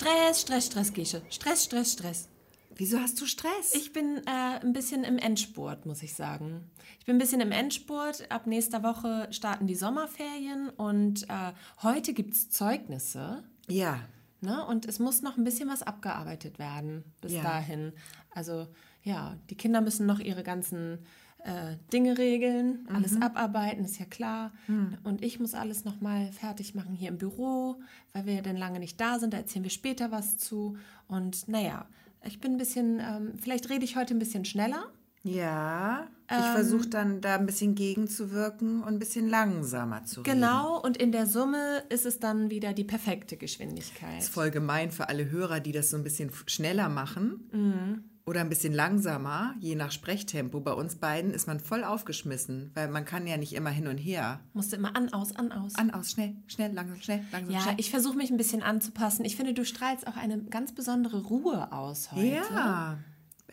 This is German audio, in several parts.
Stress, Stress, Stress, Gesche. Stress, Stress, Stress. Wieso hast du Stress? Ich bin äh, ein bisschen im Endspurt, muss ich sagen. Ich bin ein bisschen im Endspurt. Ab nächster Woche starten die Sommerferien und äh, heute gibt es Zeugnisse. ja. Ne? Und es muss noch ein bisschen was abgearbeitet werden bis Ja. dahin. Also ja, die Kinder müssen noch ihre ganzen äh, Dinge regeln, alles Mhm. abarbeiten, ist ja klar. Hm. Und ich muss alles nochmal fertig machen hier im Büro, weil wir ja dann lange nicht da sind. Da erzählen wir später was zu. Und naja, ich bin ein bisschen, ähm, vielleicht rede ich heute ein bisschen schneller. Ja. Ich Ähm. versuche dann da ein bisschen gegenzuwirken und ein bisschen langsamer zu reden. Genau, und in der Summe ist es dann wieder die perfekte Geschwindigkeit. Das ist voll gemein für alle Hörer, die das so ein bisschen schneller machen Mhm. Oder ein bisschen langsamer, je nach Sprechtempo. Bei uns beiden ist man voll aufgeschmissen, weil man kann ja nicht immer hin und her. Musst du immer an, aus, an, aus. An, aus, schnell, schnell, langsam, schnell, langsam, Ja, schnell. ich versuche mich ein bisschen anzupassen. Ich finde, du strahlst auch eine ganz besondere Ruhe aus heute. Ja,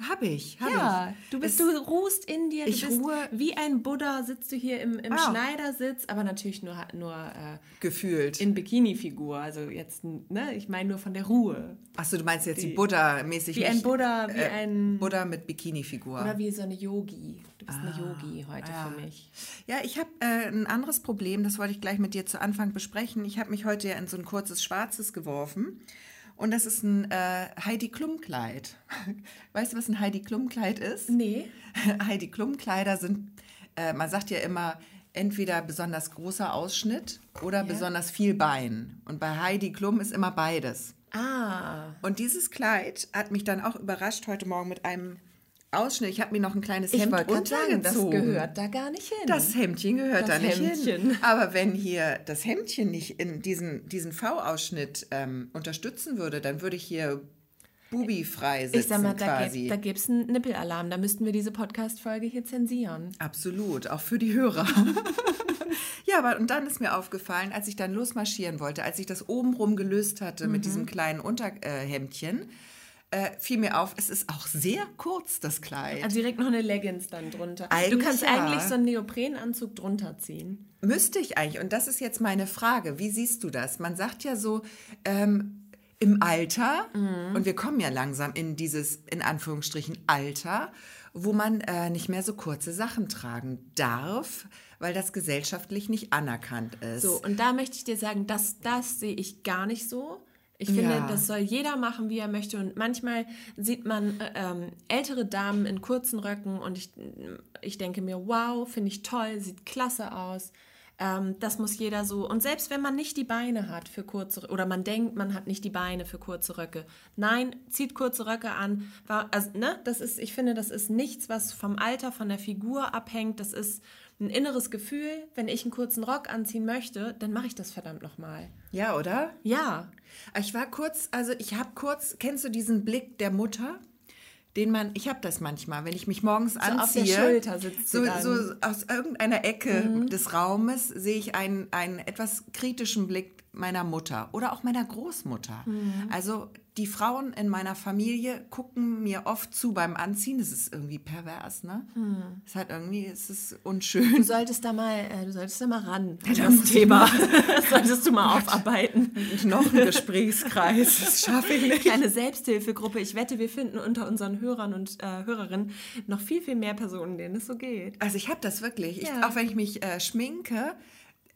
habe ich, habe Ja, ich. du bist, Es- du ruhst in dir. Ich bist ruhe- wie ein Buddha, sitzt du hier im, im Ah. Schneidersitz, aber natürlich nur, nur äh, gefühlt. in Bikini-Figur. Also jetzt, ne, ich meine nur von der Ruhe. Achso, du meinst jetzt die Buddha-mäßig. Wie ein Buddha, wie äh, ein. Buddha mit Bikini-Figur. Oder wie so eine Yogi. Du bist Ah, eine Yogi heute für mich. Ja, ich habe äh, ein anderes Problem, das wollte ich gleich mit dir zu Anfang besprechen. Ich habe mich heute ja in so ein kurzes Schwarzes geworfen. Und das ist ein äh, Heidi Klum-Kleid. Weißt du, was ein Heidi Klum-Kleid ist? Nee. Heidi Klum-Kleider sind, äh, man sagt ja immer, entweder besonders großer Ausschnitt oder besonders viel Bein. Und bei Heidi Klum ist immer beides. Ah. Und dieses Kleid hat mich dann auch überrascht heute Morgen mit einem Ausschnitt. Ich habe mir noch ein kleines Hemd wollte gerade sagen, das gehört da gar nicht hin. Das Hemdchen gehört Das da nicht hin. Hemdchen. Aber wenn hier das Hemdchen nicht in diesen, diesen V-Ausschnitt ähm, unterstützen würde, dann würde ich hier bubifrei sitzen ich sag mal, da, quasi. gibt, da gibt's einen Nippelalarm. Da müssten wir diese Podcast-Folge hier zensieren. Absolut, auch für die Hörer. ja, aber und dann ist mir aufgefallen, als ich dann losmarschieren wollte, als ich das obenrum gelöst hatte Mhm. mit diesem kleinen Unterhemdchen, äh, fiel mir auf, es ist auch sehr kurz, das Kleid. Also direkt noch eine Leggings dann drunter. du Eigentlich kannst ja. eigentlich so einen Neoprenanzug drunter ziehen. Müsste ich eigentlich, und das ist jetzt meine Frage, wie siehst du das? Man sagt ja so, ähm, im Alter, und wir kommen ja langsam in dieses, in Anführungsstrichen, Alter, wo man äh, nicht mehr so kurze Sachen tragen darf, weil das gesellschaftlich nicht anerkannt ist. So, und da möchte ich dir sagen, das, das sehe ich gar nicht so. Ich finde, Ja. das soll jeder machen, wie er möchte. Und manchmal sieht man äh, ähm, ältere Damen in kurzen Röcken und ich, ich denke mir, wow, finde ich toll, sieht klasse aus. Ähm, das muss jeder so. Und selbst wenn man nicht die Beine hat für kurze oder man denkt, man hat nicht die Beine für kurze Röcke, nein, zieht kurze Röcke an. Also, ne, das ist, ich finde, das ist nichts, was vom Alter, von der Figur abhängt. Das ist ein inneres Gefühl. Wenn ich einen kurzen Rock anziehen möchte, dann mache ich das verdammt nochmal. ja, oder? Ja. Ich war kurz, also ich habe kurz, kennst du diesen Blick der Mutter? Den man, ich habe das manchmal, wenn ich mich morgens auf der anziehe. Schulter sitzt sie so, so aus irgendeiner Ecke des Raumes sehe ich einen, einen etwas kritischen Blick meiner Mutter oder auch meiner Großmutter. Also die Frauen in meiner Familie gucken mir oft zu beim Anziehen. Das ist irgendwie pervers, ne? Es hat irgendwie, es ist unschön. Du solltest da mal, äh, du solltest da mal ran an das Thema. Das solltest du mal aufarbeiten. Noch ein Gesprächskreis, das schaffe ich nicht. Kleine Selbsthilfegruppe. Ich wette, wir finden unter unseren Hörern und äh, Hörerinnen noch viel, viel mehr Personen, denen es so geht. Also ich habe das wirklich. Ich, Ja. Auch wenn ich mich äh, schminke,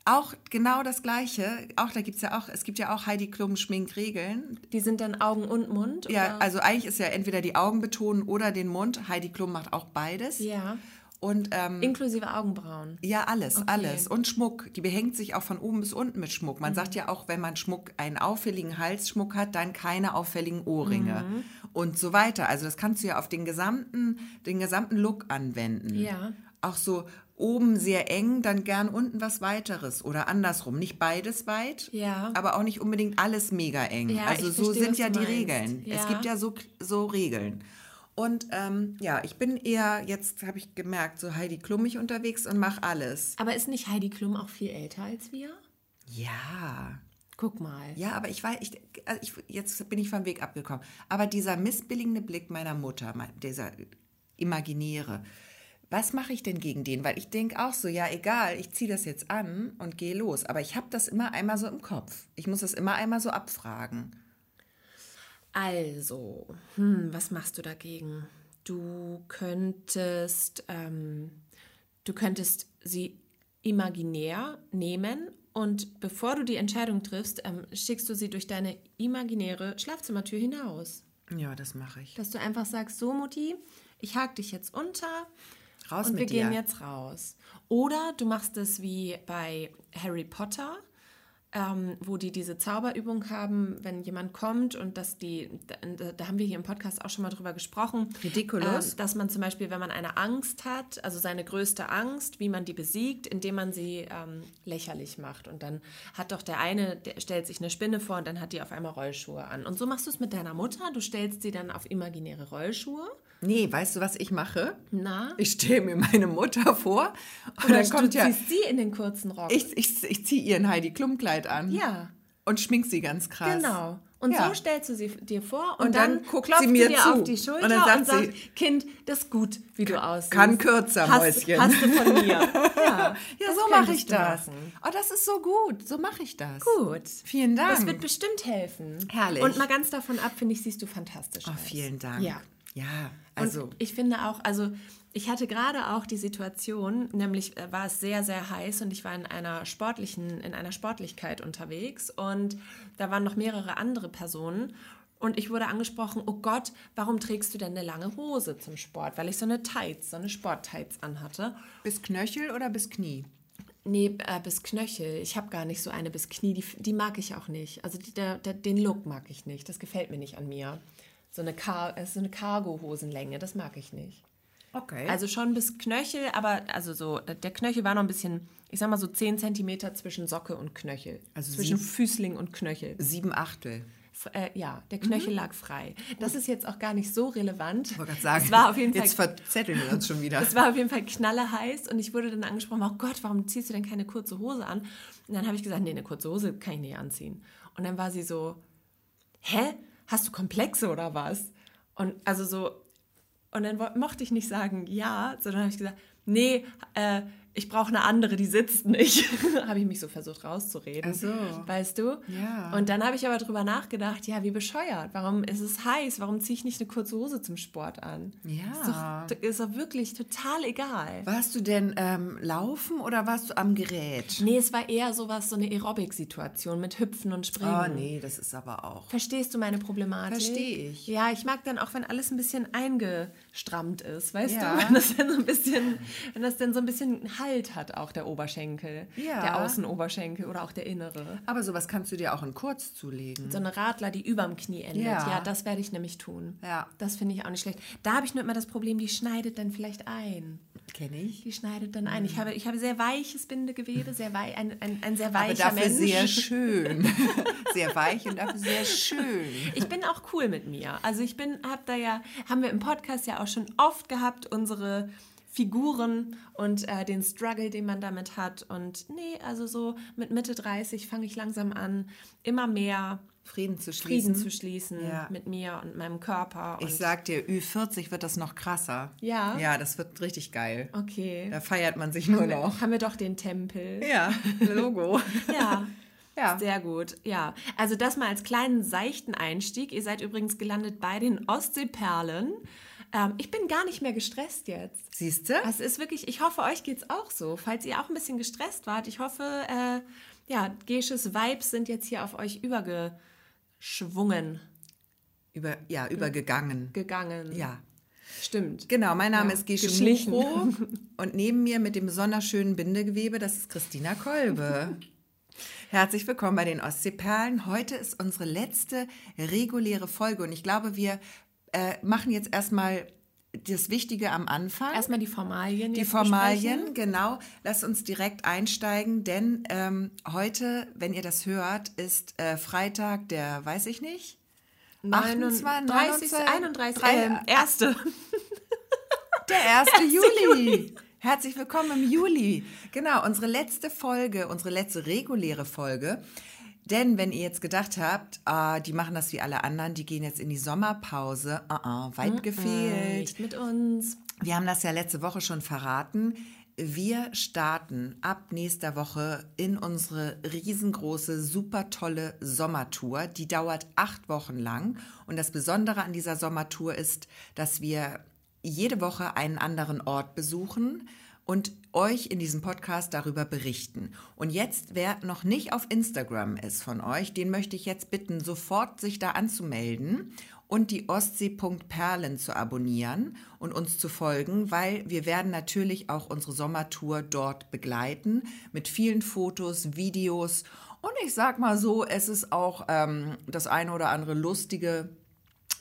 auch genau das Gleiche. Auch da gibt's ja auch, es gibt ja auch Heidi Klum Schminkregeln. Die sind dann Augen und Mund? Ja, oder? also eigentlich ist ja entweder die Augen betonen oder den Mund. Heidi Klum macht auch beides. Ja. Und ähm, Inklusive Augenbrauen. ja, alles, alles. Und Schmuck. Die behängt sich auch von oben bis unten mit Schmuck. Mhm. Man sagt ja auch, wenn man Schmuck, einen auffälligen Halsschmuck hat, dann keine auffälligen Ohrringe. Mhm. Und so weiter. Also das kannst du ja auf den gesamten, den gesamten Look anwenden. Ja. Auch so oben sehr eng, dann gern unten was weiteres. Oder andersrum. Nicht beides weit, Ja. aber auch nicht unbedingt alles mega eng. Ja, also so verstehe, sind ja die meinst. Regeln. Ja. Es gibt ja so, so Regeln. Und ähm, ja, ich bin eher, jetzt habe ich gemerkt, so Heidi Klummig unterwegs und mache alles. Aber ist nicht Heidi Klum auch viel älter als wir? Ja. Guck mal. Ja, aber ich weiß, ich, also ich, jetzt bin ich vom Weg abgekommen. Aber dieser missbilligende Blick meiner Mutter, mein- dieser imaginäre, was mache ich denn gegen den? Weil ich denke auch so, ja, egal, ich ziehe das jetzt an und gehe los. Aber ich habe das immer einmal so im Kopf. Ich muss das immer einmal so abfragen. Also, hm, was machst du dagegen? Du könntest, ähm, du könntest sie imaginär nehmen und bevor du die Entscheidung triffst, ähm, schickst du sie durch deine imaginäre Schlafzimmertür hinaus. Ja, das mache ich. Dass du einfach sagst, so Mutti, ich hake dich jetzt unter Raus und wir mit dir. gehen jetzt raus. Oder du machst es wie bei Harry Potter, ähm, wo die diese Zauberübung haben, wenn jemand kommt und dass die, da, da haben wir hier im Podcast auch schon mal drüber gesprochen, Ridiculous. ähm, dass man zum Beispiel, wenn man eine Angst hat, also seine größte Angst, wie man die besiegt, indem man sie ähm, lächerlich macht. Und dann hat doch der eine, der stellt sich eine Spinne vor und dann hat die auf einmal Rollschuhe an. Und so machst du es mit deiner Mutter, du stellst sie dann auf imaginäre Rollschuhe. Nee, weißt du, was ich mache? Na? Ich stehe mir meine Mutter vor und Oder dann kommt du ja. ziehst sie in den kurzen Rock. Ich, ich, ich ziehe ihr ein Heidi Klum-Kleid an. Ja. Und schmink sie ganz krass. Genau. Und Ja. so stellst du sie dir vor und, Und dann dann, guckt klopft sie mir dir zu. auf die Schulter Und und, dann sagt sagt, sie, Kind, das ist gut, wie du aussiehst. kann kürzer, hast, Mäuschen. Hast du von mir. Ja, Ja, so mache ich das. machen. Oh, das ist so gut. So mache ich das. Gut. Vielen Dank. Das wird bestimmt helfen. Herrlich. Und mal ganz davon ab, finde ich, siehst du fantastisch Oh, aus. vielen Dank. Ja. Ja, Also also. ich finde auch, also ich hatte gerade auch die Situation, nämlich äh, war es sehr, sehr heiß und ich war in einer sportlichen, in einer Sportlichkeit unterwegs und da waren noch mehrere andere Personen und ich wurde angesprochen, oh Gott, warum trägst du denn eine lange Hose zum Sport? Weil ich so eine Tights, so eine Sport-Tights anhatte. bis Knöchel oder bis Knie? Nee, äh, bis Knöchel. Ich habe gar nicht so eine bis Knie. Die, die mag ich auch nicht. Also die, der, der, den Look mag ich nicht. Das gefällt mir nicht an mir. So eine, Car äh, so eine Cargo-Hosenlänge, das mag ich nicht. Okay. Also schon bis Knöchel, aber also so, der Knöchel war noch ein bisschen, ich sag mal so 10 Zentimeter zwischen Socke und Knöchel. Also zwischen sieb- Füßling und Knöchel. sieben Achtel. F äh, ja, der Knöchel lag frei. Das ist jetzt auch gar nicht so relevant. Ich wollte gerade sagen, es war auf jeden Fall jetzt verzetteln wir uns schon wieder. es war auf jeden Fall knallerheiß und ich wurde dann angesprochen, oh Gott, warum ziehst du denn keine kurze Hose an? Und dann habe ich gesagt, nee, eine kurze Hose kann ich nicht anziehen. Und dann war sie so, hä? Hast du Komplexe oder was? Und also so, und dann mochte ich nicht sagen ja, sondern habe ich gesagt, nee, äh, ich brauche eine andere, die sitzt nicht. habe ich mich so versucht rauszureden. Ach so. Weißt du? Ja. Und dann habe ich aber drüber nachgedacht, ja, wie bescheuert. Warum ist es heiß? Warum ziehe ich nicht eine kurze Hose zum Sport an? Ja. Ist doch, ist doch wirklich total egal. Warst du denn ähm, laufen oder warst du am Gerät? Nee, es war eher sowas, so eine Aerobic-Situation mit Hüpfen und Springen. Oh nee, das ist aber auch. Verstehst du meine Problematik? Verstehe ich. Ja, ich mag dann auch, wenn alles ein bisschen eingestrammt ist, weißt Ja. du? Wenn das dann so ein bisschen, wenn das dann so ein bisschen Halt hat, auch der Oberschenkel, Ja. der Außenoberschenkel oder auch der innere. Aber sowas kannst du dir auch in kurz zulegen. So eine Radler, die überm Knie endet. Ja. Ja, das werde ich nämlich tun. Ja. Das finde ich auch nicht schlecht. Da habe ich nur immer das Problem, die schneidet dann vielleicht ein. Kenne ich. Die schneidet dann ein. Ich habe, ich habe sehr weiches Bindegewebe, sehr wei ein, ein, ein sehr Aber weicher dafür Mensch. sehr schön. sehr weich und dafür sehr schön. Ich bin auch cool mit mir. Also ich bin, hab da ja, haben wir im Podcast ja auch schon oft gehabt, unsere Figuren und äh, den Struggle, den man damit hat. Und nee, also so mit Mitte 30 fange ich langsam an, immer mehr Frieden zu schließen. Frieden zu schließen Ja. mit mir und meinem Körper. Und Ich sag dir, Ü40 wird das noch krasser. Ja? Ja, das wird richtig geil. okay. Da feiert man sich nur haben, noch. wir, haben wir doch den Tempel. Ja, Logo. Ja. Ja. Sehr gut, ja. Also das mal als kleinen seichten Einstieg. Ihr seid übrigens gelandet bei den Ostseeperlen. Ähm, ich bin gar nicht mehr gestresst jetzt. Siehst du? Es ist wirklich, ich hoffe, euch geht's auch so. Falls ihr auch ein bisschen gestresst wart, ich hoffe, äh, ja, Gesches Vibes sind jetzt hier auf euch übergeschwungen, Über, ja, übergegangen. gegangen. Ja. Stimmt. Genau, mein Name Ja, ist Gesche geschlichen. Und neben mir mit dem besonders schönen Bindegewebe, das ist Christina Kolbe. Herzlich willkommen bei den Ostseeperlen. Heute ist unsere letzte reguläre Folge und ich glaube, wir äh, machen jetzt erstmal das Wichtige am Anfang. Erstmal die Formalien. Die Formalien, besprechen. genau. Lasst uns direkt einsteigen, denn ähm, heute, wenn ihr das hört, ist äh, Freitag, der weiß ich nicht. 29, 29, 31, drei- ähm, erste. Der 1. Juli. Herzlich willkommen im Juli. Genau, unsere letzte Folge, unsere letzte reguläre Folge. Denn wenn ihr jetzt gedacht habt, ah, die machen das wie alle anderen, die gehen jetzt in die Sommerpause, ah, ah, weit gefehlt. Nicht mit uns. Wir haben das ja letzte Woche schon verraten. wir starten ab nächster Woche in unsere riesengroße, super tolle Sommertour. Die dauert acht Wochen lang. Und das Besondere an dieser Sommertour ist, dass wir jede Woche einen anderen Ort besuchen und euch in diesem Podcast darüber berichten. Und jetzt, wer noch nicht auf Instagram ist von euch, den möchte ich jetzt bitten, sofort sich da anzumelden und die Ostsee.perlen zu abonnieren und uns zu folgen, weil wir werden natürlich auch unsere Sommertour dort begleiten mit vielen Fotos, Videos und ich sag mal so, es ist auch ähm, das eine oder andere lustige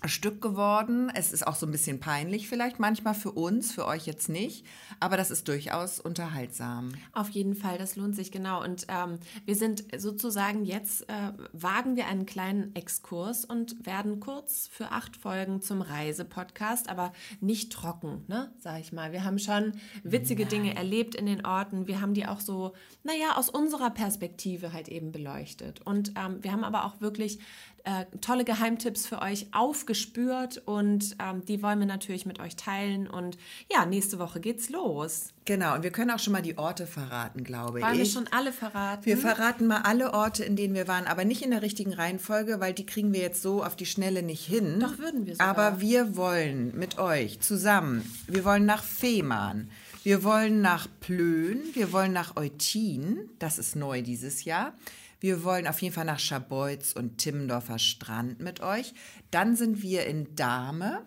Stück geworden. Es ist auch so ein bisschen peinlich vielleicht manchmal für uns, für euch jetzt nicht, aber das ist durchaus unterhaltsam. Auf jeden Fall, das lohnt sich genau. Und ähm, wir sind sozusagen jetzt, äh, wagen wir einen kleinen Exkurs und werden kurz für acht Folgen zum Reisepodcast, aber nicht trocken, ne, sag ich mal. Wir haben schon witzige Nein. Dinge erlebt in den Orten. Wir haben die auch so, naja, aus unserer Perspektive halt eben beleuchtet. Und ähm, wir haben aber auch wirklich äh, tolle Geheimtipps für euch aufgespürt und ähm, die wollen wir natürlich mit euch teilen. Und ja, nächste Woche geht's los. Genau, und wir können auch schon mal die Orte verraten, glaube Wollen ich. Wollen wir schon alle verraten? Wir verraten mal alle Orte, in denen wir waren, aber nicht in der richtigen Reihenfolge, weil die kriegen wir jetzt so auf die Schnelle nicht hin. Doch würden wir sogar. Aber wir wollen mit euch zusammen, wir wollen nach Fehmarn. Wir wollen nach Plön, wir wollen nach Eutin, das ist neu dieses Jahr. Wir wollen auf jeden Fall nach Scharbeutz und Timmendorfer Strand mit euch. Dann sind wir in Dahme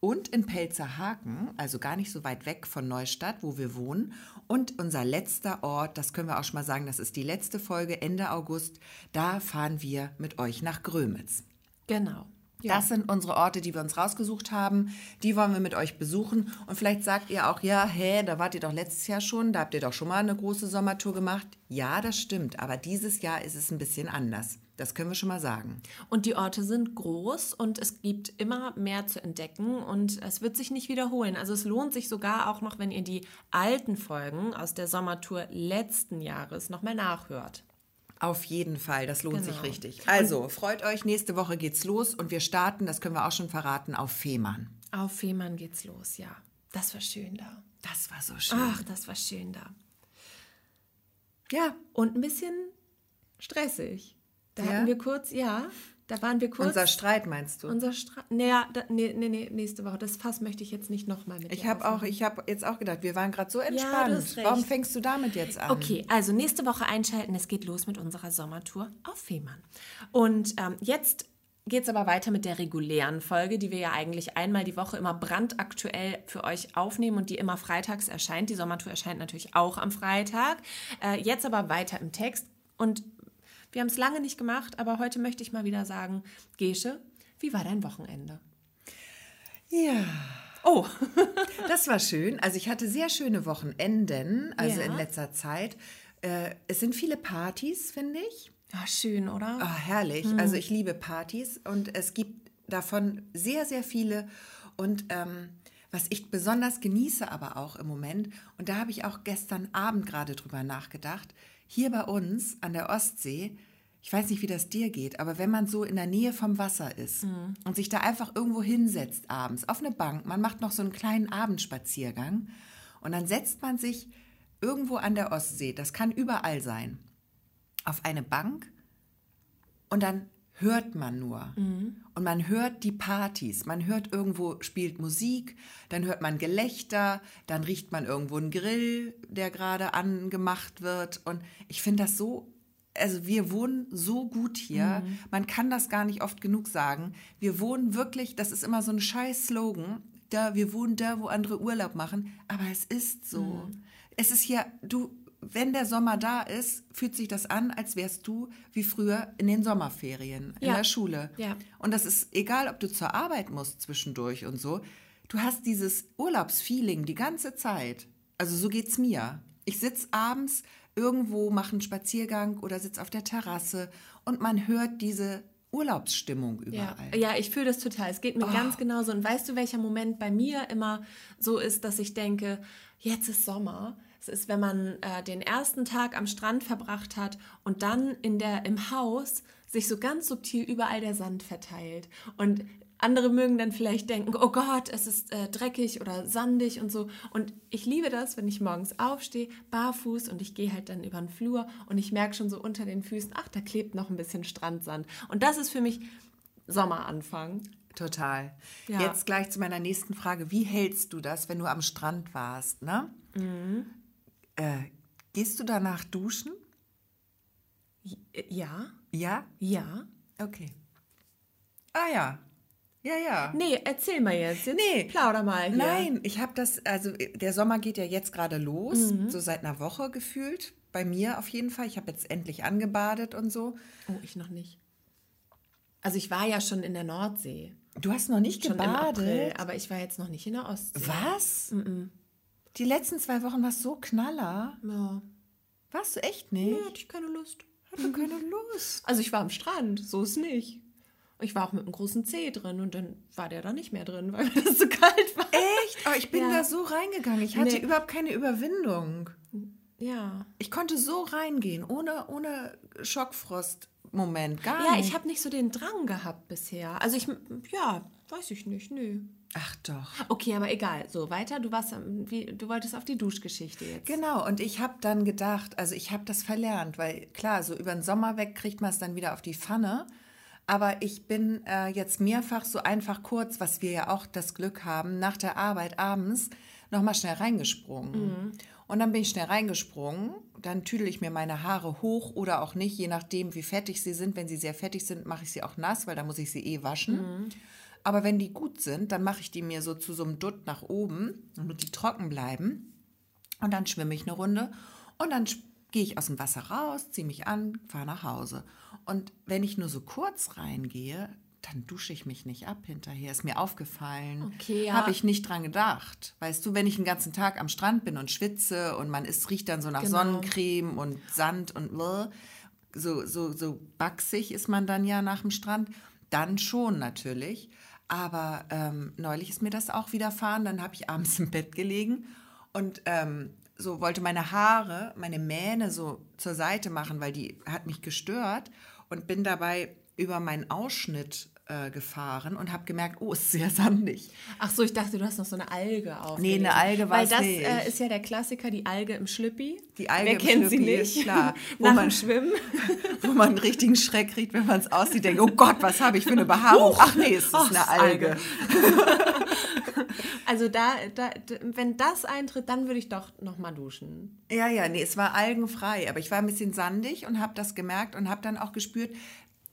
und in Pelzerhaken, also gar nicht so weit weg von Neustadt, wo wir wohnen. Und unser letzter Ort, das können wir auch schon mal sagen, das ist die letzte Folge Ende August, da fahren wir mit euch nach Grömitz. Genau. Ja. Das sind unsere Orte, die wir uns rausgesucht haben. Die wollen wir mit euch besuchen. Und vielleicht sagt ihr auch, ja, hä, da wart ihr doch letztes Jahr schon, da habt ihr doch schon mal eine große Sommertour gemacht. Ja, das stimmt. Aber dieses Jahr ist es ein bisschen anders. Das können wir schon mal sagen. Und die Orte sind groß und es gibt immer mehr zu entdecken und es wird sich nicht wiederholen. Also es lohnt sich sogar auch noch, wenn ihr die alten Folgen aus der Sommertour letzten Jahres nochmal nachhört. Auf jeden Fall, das lohnt genau. sich richtig. Also, freut euch, nächste Woche geht's los und wir starten, das können wir auch schon verraten, auf Fehmarn. Auf Fehmarn geht's los, ja. Das war schön da. Das war so schön. Ach, das war schön da. Ja, und ein bisschen stressig. Da ja? hatten wir kurz, ja, da waren wir kurz. Unser Streit meinst du? Unser Streit. Naja, nee, nee, nee, nächste Woche. Das Fass möchte ich jetzt nicht nochmal mit Ich habe auch, ich habe jetzt auch gedacht, wir waren gerade so entspannt. Ja, Warum fängst du damit jetzt an? Okay, also nächste Woche einschalten. Es geht los mit unserer Sommertour auf Fehmarn. Und ähm, jetzt geht es aber weiter mit der regulären Folge, die wir ja eigentlich einmal die Woche immer brandaktuell für euch aufnehmen und die immer freitags erscheint. Die Sommertour erscheint natürlich auch am Freitag. Äh, jetzt aber weiter im Text. Und wir haben es lange nicht gemacht, aber heute möchte ich mal wieder sagen, Gesche, wie war dein Wochenende? Ja. Oh, das war schön. Also ich hatte sehr schöne Wochenenden, also ja. in letzter Zeit. Äh, es sind viele Partys, finde ich. Ja, schön, oder? Oh, herrlich. Hm. Also ich liebe Partys und es gibt davon sehr, sehr viele. Und ähm, was ich besonders genieße aber auch im Moment, und da habe ich auch gestern Abend gerade drüber nachgedacht, hier bei uns an der Ostsee, ich weiß nicht, wie das dir geht, aber wenn man so in der Nähe vom Wasser ist mhm. und sich da einfach irgendwo hinsetzt abends auf eine Bank, man macht noch so einen kleinen Abendspaziergang und dann setzt man sich irgendwo an der Ostsee, das kann überall sein, auf eine Bank und dann hört man nur. Mhm. Und man hört die Partys. Man hört irgendwo spielt Musik, dann hört man Gelächter, dann riecht man irgendwo einen Grill, der gerade angemacht wird. Und ich finde das so, also wir wohnen so gut hier. Mhm. Man kann das gar nicht oft genug sagen. Wir wohnen wirklich, das ist immer so ein scheiß Slogan. Da, wir wohnen da, wo andere Urlaub machen. Aber es ist so. Mhm. Es ist hier, du, wenn der Sommer da ist, fühlt sich das an, als wärst du wie früher in den Sommerferien in ja. der Schule. Ja. Und das ist egal, ob du zur Arbeit musst zwischendurch und so. Du hast dieses Urlaubsfeeling die ganze Zeit. Also so geht's mir. Ich sitz abends irgendwo, mache einen Spaziergang oder sitz auf der Terrasse und man hört diese Urlaubsstimmung überall. Ja, ja ich fühle das total. Es geht mir oh. ganz genauso. Und weißt du, welcher Moment bei mir immer so ist, dass ich denke, jetzt ist Sommer es ist, wenn man äh, den ersten Tag am Strand verbracht hat und dann in der, im Haus sich so ganz subtil überall der Sand verteilt. Und andere mögen dann vielleicht denken, oh Gott, es ist äh, dreckig oder sandig und so. Und ich liebe das, wenn ich morgens aufstehe, barfuß und ich gehe halt dann über den Flur und ich merke schon so unter den Füßen, ach, da klebt noch ein bisschen Strandsand. Und das ist für mich Sommeranfang. Total. Ja. Jetzt gleich zu meiner nächsten Frage. Wie hältst du das, wenn du am Strand warst? Ne? Mhm. Äh, gehst du danach duschen? Ja, Ja? ja. Okay. Ah ja. Ja, ja. Nee, erzähl mal jetzt. jetzt Nee. Plauder mal hier. Nein, ich habe das, also der Sommer geht ja jetzt gerade los, Mhm. so seit einer Woche gefühlt. Bei mir auf jeden Fall. Ich habe jetzt endlich angebadet und so. Oh, ich noch nicht. Also ich war ja schon in der Nordsee. Du hast noch nicht Schon im April, gebadet. aber ich war jetzt noch nicht in der Ostsee. Was? Die letzten zwei Wochen warst so knaller. Ja. Warst du echt nicht? Nee, hatte ich keine Lust. Hatte keine Lust. Also ich war am Strand, so ist nicht. Ich war auch mit einem großen Zeh drin und dann war der da nicht mehr drin, weil das so kalt war. Echt? Aber ich bin Ja. da so reingegangen. Ich hatte Nee. überhaupt keine Überwindung. Ja. Ich konnte so reingehen, ohne, ohne Schockfrost-Moment. Gar Ja, nicht. ich habe nicht so den Drang gehabt bisher. Also ich, ja, weiß ich nicht, nö. Ach doch. Okay, aber egal. So, weiter. Du warst, wie, du wolltest auf die Duschgeschichte jetzt. Genau, und ich habe dann gedacht, also ich habe das verlernt, weil klar, so über den Sommer weg kriegt man es dann wieder auf die Pfanne. Aber ich bin äh, jetzt mehrfach so einfach kurz, was wir ja auch das Glück haben, nach der Arbeit abends nochmal schnell reingesprungen. Und dann bin ich schnell reingesprungen, dann tüdel ich mir meine Haare hoch oder auch nicht, je nachdem, wie fettig sie sind. Wenn sie sehr fettig sind, mache ich sie auch nass, weil da muss ich sie eh waschen. Aber wenn die gut sind, dann mache ich die mir so zu so einem Dutt nach oben, damit die trocken bleiben. Und dann schwimme ich eine Runde und dann gehe ich aus dem Wasser raus, ziehe mich an, fahre nach Hause. Und wenn ich nur so kurz reingehe, dann dusche ich mich nicht ab hinterher. Ist mir aufgefallen. Okay, ja. Habe ich nicht dran gedacht. Weißt du, wenn ich den ganzen Tag am Strand bin und schwitze und man ist, riecht dann so nach Genau. Sonnencreme und Sand und bläh, so, so, so baxig ist man dann ja nach dem Strand, dann schon natürlich. Aber ähm, neulich ist mir das auch widerfahren. Dann habe ich abends im Bett gelegen und ähm, so wollte meine Haare, meine Mähne so zur Seite machen, weil die hat mich gestört und bin dabei über meinen Ausschnitt äh, gefahren und habe gemerkt, oh, ist sehr sandig. Ach so, ich dachte, du hast noch so eine Alge auf. Nee, eine Alge Weil war's das nicht. äh, ist ja der Klassiker, die Alge im Schlüppi. Die Alge Wer im kennt sie Schlüppi nicht? ist klar. Wo Nach man- dem Schwimmen. wo man einen richtigen Schreck kriegt, wenn man es aussieht, denkt, oh Gott, was habe ich für eine Behaarung? Ach nee, es ist Ach, eine Alge. Also da, da, wenn das eintritt, dann würde ich doch noch mal duschen. Ja, ja, nee, es war algenfrei, aber ich war ein bisschen sandig und habe das gemerkt und habe dann auch gespürt,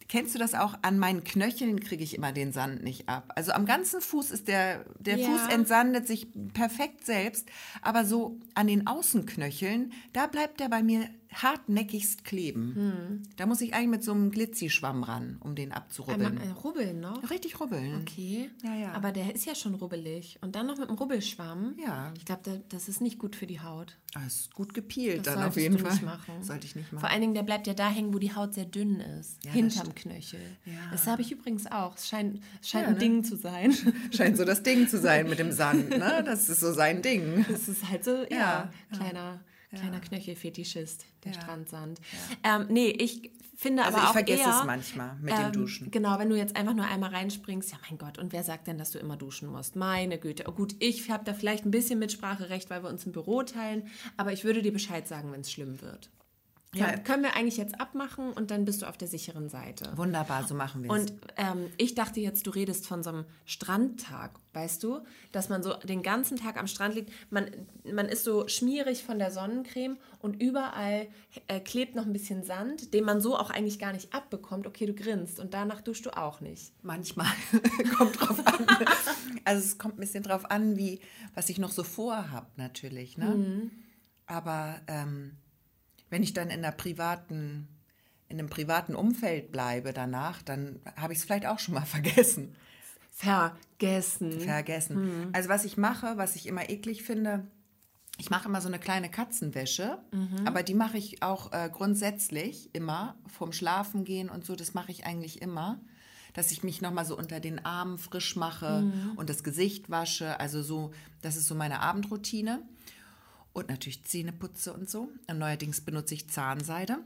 kennst du das auch, an meinen Knöcheln kriege ich immer den Sand nicht ab. Also am ganzen Fuß ist der, der Ja. Fuß entsandet sich perfekt selbst, aber so an den Außenknöcheln, da bleibt der bei mir hartnäckigst kleben. Hm. Da muss ich eigentlich mit so einem Glitzischwamm ran, um den Einmal abzurubbeln. äh, rubbeln noch. Richtig rubbeln. Okay. Ja, ja. Aber der ist ja schon rubbelig. Und dann noch mit dem Rubbelschwamm. Ja. Ich glaube, da, das ist nicht gut für die Haut. Ah, ist gut gepielt Das dann auf jeden Fall. nicht machen. Sollte ich nicht machen. Vor allen Dingen, der bleibt ja da hängen, wo die Haut sehr dünn ist. Ja, das hinterm Knöchel. Ja. Das habe ich übrigens auch. Es scheint, scheint Ja, ein ne? Ding zu sein. Scheint so das Ding zu sein mit dem Sand, ne? Das ist so sein Ding. Das ist halt so, ja, Ja, kleiner, kleiner Knöchelfetischist, der Ja. Strandsand. Ähm, nee, ich finde Also aber ich auch vergesse eher, es manchmal mit ähm, dem Duschen. Genau, wenn du jetzt einfach nur einmal reinspringst, ja mein Gott, und wer sagt denn, dass du immer duschen musst? Meine Güte. Oh, gut, ich habe da vielleicht ein bisschen Mitspracherecht, weil wir uns im Büro teilen, aber ich würde dir Bescheid sagen, wenn es schlimm wird. Ja. Können wir eigentlich jetzt abmachen und dann bist du auf der sicheren Seite. Wunderbar, so machen wir es. Und ähm, ich dachte jetzt, du redest von so einem Strandtag, weißt du? Dass man so den ganzen Tag am Strand liegt. Man, man ist so schmierig von der Sonnencreme und überall äh, klebt noch ein bisschen Sand, den man so auch eigentlich gar nicht abbekommt. Okay, du grinst und danach duschst du auch nicht. Manchmal kommt drauf an. Also es kommt ein bisschen drauf an, wie, was ich noch so vorhab, natürlich. Ne? Mhm. Aber ähm, wenn ich dann in einer privaten, in einem privaten Umfeld bleibe danach, dann habe ich es vielleicht auch schon mal vergessen. Vergessen. vergessen. Also was ich mache, was ich immer eklig finde, ich mache immer so eine kleine Katzenwäsche, aber die mache ich auch äh, grundsätzlich immer vorm Schlafen gehen und so. Das mache ich eigentlich immer, dass ich mich noch mal so unter den Armen frisch mache und das Gesicht wasche. Also so, das ist so meine Abendroutine und natürlich Zähne putze und so. Und neuerdings benutze ich Zahnseide.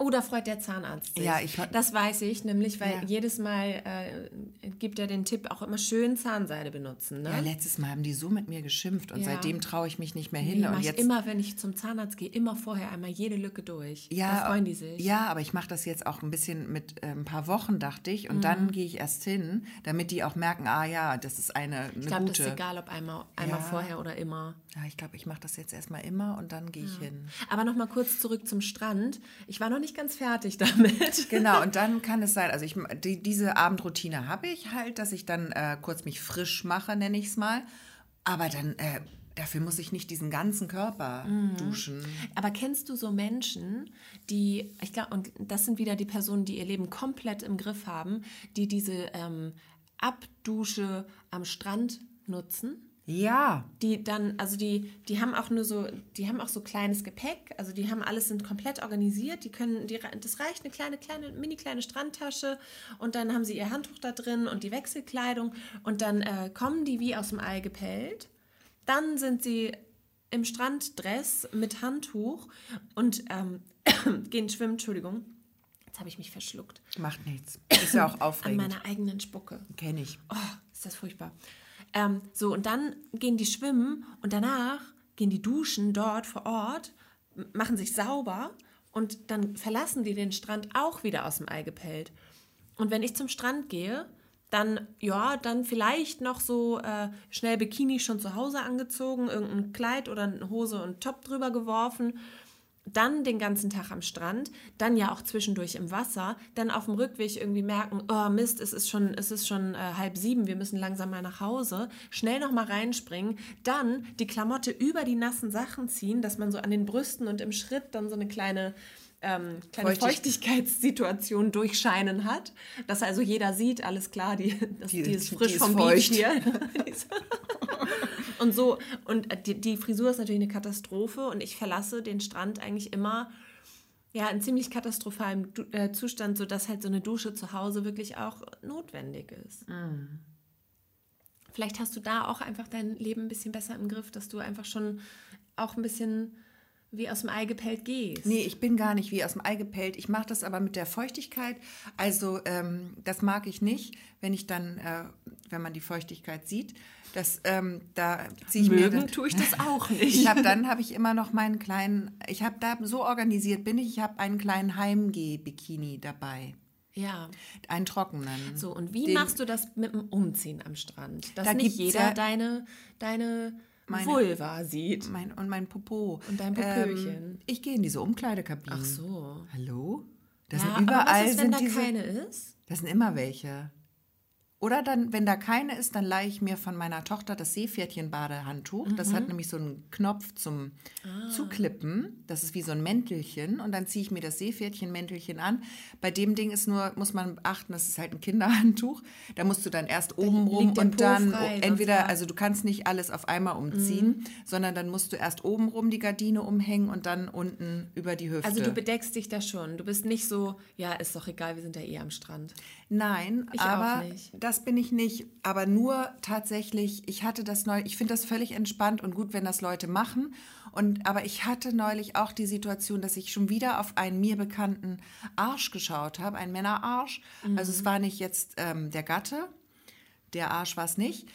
Oh, da freut der Zahnarzt sich. Ja, ich- das weiß ich, nämlich, weil Ja. jedes Mal äh, gibt er den Tipp, auch immer schön Zahnseide benutzen. Ne? Ja, letztes Mal haben die so mit mir geschimpft und Ja. seitdem traue ich mich nicht mehr Nee, hin. mach und ich jetzt immer, wenn ich zum Zahnarzt gehe, immer vorher einmal jede Lücke durch. Ja, da freuen die sich. Ja, aber ich mache das jetzt auch ein bisschen mit äh, ein paar Wochen, dachte ich. Und Mhm. dann gehe ich erst hin, damit die auch merken, ah ja, das ist eine, eine ich glaube, das gute. ist egal, ob einmal, einmal Ja. vorher oder immer. Ja, ich glaube, ich mache das jetzt erstmal immer und dann gehe ich hin. Aber noch mal kurz zurück zum Strand. Ich war noch nicht ganz fertig damit. Genau, und dann kann es sein, also ich, die, diese Abendroutine habe ich halt, dass ich dann äh, kurz mich frisch mache, nenne ich es mal. Aber dann, äh, dafür muss ich nicht diesen ganzen Körper Mhm. duschen. Aber kennst du so Menschen, die, ich glaube, und das sind wieder die Personen, die ihr Leben komplett im Griff haben, die diese ähm, Abdusche am Strand nutzen? Ja, die dann, also die, die haben auch nur so, die haben auch so kleines Gepäck, also die haben alles sind komplett organisiert, die können, die, das reicht eine kleine, kleine, mini kleine Strandtasche und dann haben sie ihr Handtuch da drin und die Wechselkleidung und dann äh, kommen die wie aus dem Ei gepellt. Dann sind sie im Stranddress mit Handtuch und ähm, gehen schwimmen, Entschuldigung. Jetzt habe ich mich verschluckt. macht nichts. Ist ja auch An aufregend. meiner eigenen Spucke. Kenne ich. Oh, ist das furchtbar. Ähm, so, und dann gehen die schwimmen und danach gehen die duschen dort vor Ort, machen sich sauber und dann verlassen die den Strand auch wieder aus dem Ei gepellt. Und wenn ich zum Strand gehe, dann, ja, dann vielleicht noch so äh, schnell Bikini schon zu Hause angezogen, irgendein Kleid oder eine Hose und Top drüber geworfen dann den ganzen Tag am Strand, dann ja auch zwischendurch im Wasser, dann auf dem Rückweg irgendwie merken, oh Mist, es ist schon, es ist schon äh, halb sieben, wir müssen langsam mal nach Hause, schnell noch mal reinspringen, dann die Klamotte über die nassen Sachen ziehen, dass man so an den Brüsten und im Schritt dann so eine kleine ähm, kleine Feuchtig- Feuchtigkeitssituation durchscheinen hat, dass also jeder sieht, alles klar, die, das, Die- die, ist die frisch ist vom feucht. Beach hier. Und so, und äh, die, die Frisur ist natürlich eine Katastrophe und ich verlasse den Strand eigentlich immer ja, in ziemlich katastrophalem Du- äh, Zustand, sodass halt so eine Dusche zu Hause wirklich auch notwendig ist. Vielleicht hast du da auch einfach dein Leben ein bisschen besser im Griff, dass du einfach schon auch ein bisschen wie aus dem Ei gepellt gehst. Nee, ich bin gar nicht wie aus dem Ei gepellt. Ich mache das aber mit der Feuchtigkeit. Also ähm, das mag ich nicht, wenn ich dann, äh, wenn man die Feuchtigkeit sieht. Das, ähm, da ziehe ich mir Mögen dann, tue ich das auch nicht. Ich habe dann habe ich immer noch meinen kleinen. Ich habe da so organisiert bin ich. Ich habe einen kleinen Heimgeh-Bikini dabei, ja. einen trockenen. So, und wie Den- machst du das mit dem Umziehen am Strand? Dass Da nicht jeder ja- deine, deine Meine- Vulva sieht. Mein, und mein Popo. Und dein Popöchen. Ähm, ich gehe in diese Umkleidekabinen. Ach so. Hallo? Das ja, sind überall aber was ist, wenn sind da diese. keine ist? Das sind immer welche. Oder dann, wenn da keine ist, dann leihe ich mir von meiner Tochter das Seepferdchen-Badehandtuch. Das Mhm. hat nämlich so einen Knopf zum Ah. Zuklippen. Das ist wie so ein Mäntelchen. Und dann ziehe ich mir das Seepferdchen-Mäntelchen an. Bei dem Ding ist nur, muss man beachten, das ist halt ein Kinderhandtuch. Da musst du dann erst oben rum und dann frei, entweder, also du kannst nicht alles auf einmal umziehen, sondern dann musst du erst oben rum die Gardine umhängen und dann unten über die Hüfte. Also du bedeckst dich da schon. Du bist nicht so, ja, ist doch egal, wir sind ja eh am Strand. Nein, Ich auch aber nicht. Das bin ich nicht. Aber nur tatsächlich, ich hatte das neu, ich finde das völlig entspannt und gut, wenn das Leute machen. Und, aber ich hatte neulich auch die Situation, dass ich schon wieder auf einen mir bekannten Arsch geschaut habe, einen Männerarsch. Also es war nicht jetzt ähm, der Gatte, der Arsch war es nicht.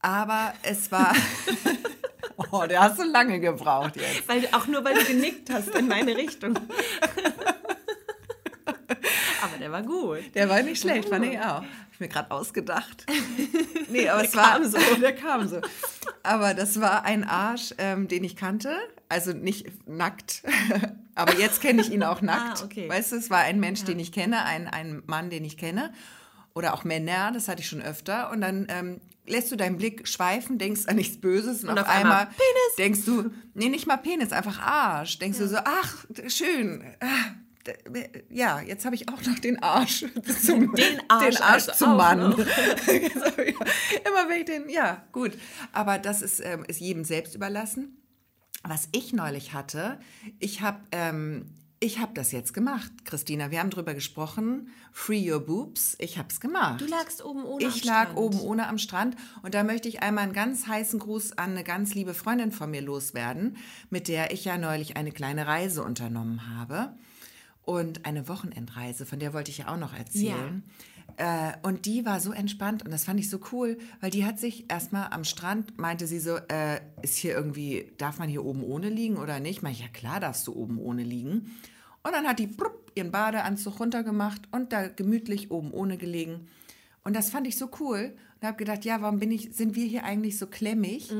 Aber es war. oh, der hast du lange gebraucht jetzt. Weil, auch nur, weil du genickt hast in meine Richtung. aber der war gut. Der war nicht schlecht, fand ich auch. Ich mir gerade ausgedacht. Nee, aber es war kam so. Der kam so. Aber das war ein Arsch, ähm, den ich kannte. Also nicht nackt. aber jetzt kenne ich ihn auch nackt. Ah, okay. Weißt du, es war ein Mensch, den ich kenne, ein, ein Mann, den ich kenne. Oder auch Männer, das hatte ich schon öfter. Und dann ähm, lässt du deinen Blick schweifen, denkst an nichts Böses und, Und auf, auf einmal, einmal, denkst du, nee, nicht mal Penis, einfach Arsch. Denkst du so, ach, schön. D- Ja, jetzt habe ich auch noch den Arsch zum Den Arsch den Arsch also zum Mann. Immer wenn ich den, ja, gut. Aber das ist, ähm, ist jedem selbst überlassen. Was ich neulich hatte, ich habe ähm, ich hab das jetzt gemacht, Christina. Wir haben drüber gesprochen. Free your boobs. Ich habe es gemacht. Du lagst oben ohne Ich lag Strand. oben ohne am Strand und da möchte ich einmal einen ganz heißen Gruß an eine ganz liebe Freundin von mir loswerden, mit der ich ja neulich eine kleine Reise unternommen habe. Und eine Wochenendreise, von der wollte ich ja auch noch erzählen. Äh, und die war so entspannt und das fand ich so cool, weil die hat sich erstmal am Strand, meinte sie so, äh, ist hier irgendwie, darf man hier oben ohne liegen oder nicht? Meinte ich, ja klar darfst du oben ohne liegen. Und dann hat die brupp, ihren Badeanzug runtergemacht und da gemütlich oben ohne gelegen. Und das fand ich so cool und habe gedacht, ja, warum bin ich, sind wir hier eigentlich so klemmig?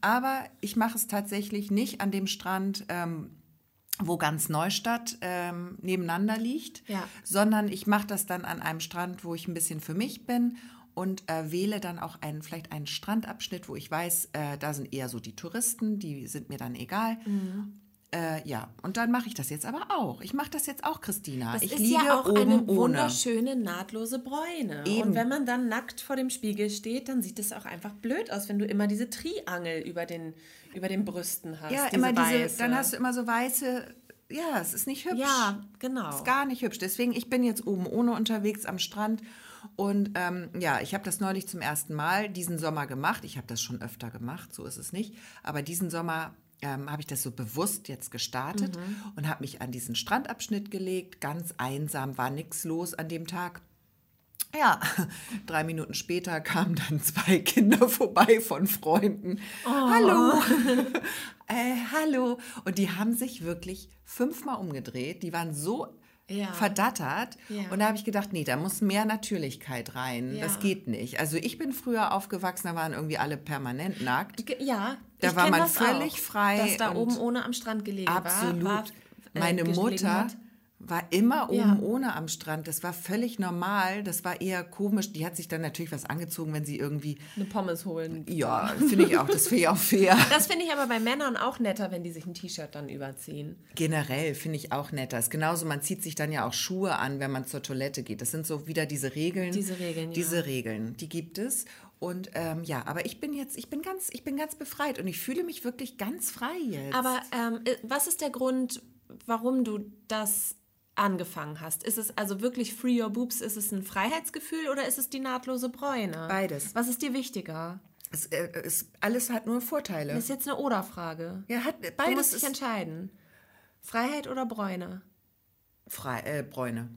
Aber ich mache es tatsächlich nicht an dem Strand, ähm, wo ganz Neustadt ähm, nebeneinander liegt, Ja. sondern ich mache das dann an einem Strand, wo ich ein bisschen für mich bin und äh, wähle dann auch einen, vielleicht einen Strandabschnitt, wo ich weiß, äh, da sind eher so die Touristen, die sind mir dann egal. Mhm. Äh, ja, und dann mache ich das jetzt aber auch. Ich mache das jetzt auch, Christina. Das ich ist liege ja auch oben eine ohne. wunderschöne, nahtlose Bräune. Eben. Und wenn man dann nackt vor dem Spiegel steht, dann sieht es auch einfach blöd aus, wenn du immer diese Triangel über den, über den Brüsten hast. Ja, diese immer diese, weiße. dann hast du immer so weiße, ja, es ist nicht hübsch. Ja, genau. Ist gar nicht hübsch. Deswegen, ich bin jetzt oben ohne unterwegs am Strand. Und ähm, ja, ich habe das neulich zum ersten Mal diesen Sommer gemacht. Ich habe das schon öfter gemacht, so ist es nicht. Aber diesen Sommer ähm, habe ich das so bewusst jetzt gestartet und habe mich an diesen Strandabschnitt gelegt. Ganz einsam, war nichts los an dem Tag. Ja, drei Minuten später kamen dann zwei Kinder vorbei von Freunden. Hallo. äh, hallo. Und die haben sich wirklich fünfmal umgedreht. Die waren so Ja. verdattert. Ja. Und da habe ich gedacht, nee, da muss mehr Natürlichkeit rein. Ja. Das geht nicht. Also ich bin früher aufgewachsen, da waren irgendwie alle permanent nackt. Ge- Ja, Da ich war man das völlig auch, frei Dass da oben ohne am Strand gelegen Absolut. war. war äh, Meine Mutter hat. War immer oben Ja. ohne am Strand. Das war völlig normal. Das war eher komisch. Die hat sich dann natürlich was angezogen, wenn sie irgendwie. eine Pommes holen. Ja, finde ich auch. Das finde ich auch fair. Das finde ich aber bei Männern auch netter, wenn die sich ein T-Shirt dann überziehen. Generell finde ich auch netter. Das ist genauso, man zieht sich dann ja auch Schuhe an, wenn man zur Toilette geht. Das sind so wieder diese Regeln. Diese Regeln, ja. Diese Regeln, die gibt es. Und ähm, ja, aber ich bin jetzt, ich bin ganz, ich bin ganz befreit und ich fühle mich wirklich ganz frei jetzt. Aber ähm, äh, was ist der Grund, warum du das angefangen hast? Ist es also wirklich Free Your Boobs? Ist es ein Freiheitsgefühl oder ist es die nahtlose Bräune? Beides. Was ist dir wichtiger? es, äh, es, alles hat nur Vorteile. Das ist jetzt eine Oder-Frage. ja, hat Du musst beides dich entscheiden. Freiheit oder Bräune? frei, äh, Bräune.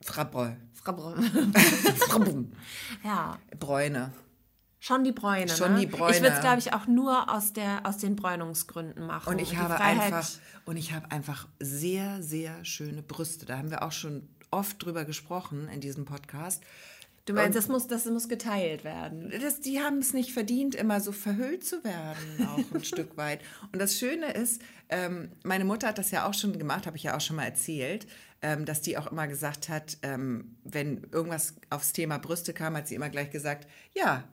Frabräu. Frau Bräune. Frabum. ja, Bräune. Schon die Bräune. Schon ne? die Bräune. Ich würde es, glaube ich, auch nur aus, der, aus den Bräunungsgründen machen. Und ich Die habe einfach und ich habe einfach sehr sehr schöne Brüste. Da haben wir auch schon oft drüber gesprochen in diesem Podcast. Du meinst, das muss, das muss geteilt werden. Das, die haben es nicht verdient, immer so verhüllt zu werden, auch ein Stück weit. Und das Schöne ist, ähm, meine Mutter hat das ja auch schon gemacht, habe ich ja auch schon mal erzählt, ähm, dass die auch immer gesagt hat, ähm, wenn irgendwas aufs Thema Brüste kam, hat sie immer gleich gesagt, ja,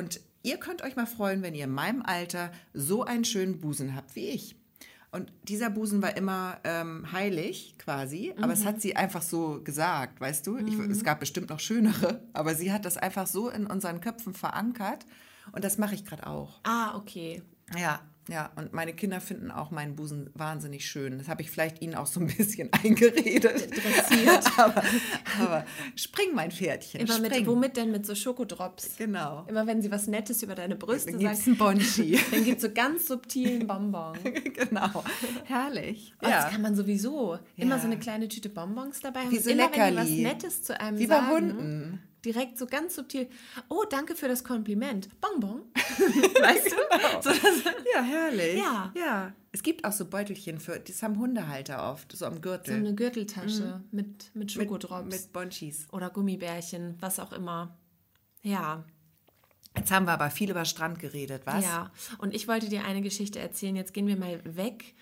und ihr könnt euch mal freuen, wenn ihr in meinem Alter so einen schönen Busen habt wie ich. Und dieser Busen war immer ähm, heilig quasi, aber es hat sie einfach so gesagt, weißt du? Ich, es gab bestimmt noch schönere, aber sie hat das einfach so in unseren Köpfen verankert und das mache ich gerade auch. Ah, okay. Ja, ja, und meine Kinder finden auch meinen Busen wahnsinnig schön. Das habe ich vielleicht ihnen auch so ein bisschen eingeredet. Dressiert. aber, aber spring, mein Pferdchen, Immer spring. mit, womit denn? Mit so Schokodrops. Genau. Immer wenn sie was Nettes über deine Brüste Dann sagt, einen Bonschi. dann gibt es so ganz subtilen Bonbon. genau. Herrlich. Oh, Das kann man sowieso. Immer Ja. so eine kleine Tüte Bonbons dabei haben. Wie so Immer wenn die was Leckerli. Nettes zu einem Wie bei sagen. Hunden. Direkt so ganz subtil. Oh, danke für das Kompliment. Bonbon. weißt du? So, das, Ja, herrlich. Ja. ja. Es gibt auch so Beutelchen für, das haben Hundehalter oft, so am so Gürtel. eine Gürteltasche mit, mit Schokodrops. Mhm. Mit Bonchis. oder Gummibärchen, was auch immer. Ja, Jetzt haben wir aber viel über Strand geredet, was? ja. Und ich wollte dir eine Geschichte erzählen. Jetzt gehen wir mal weg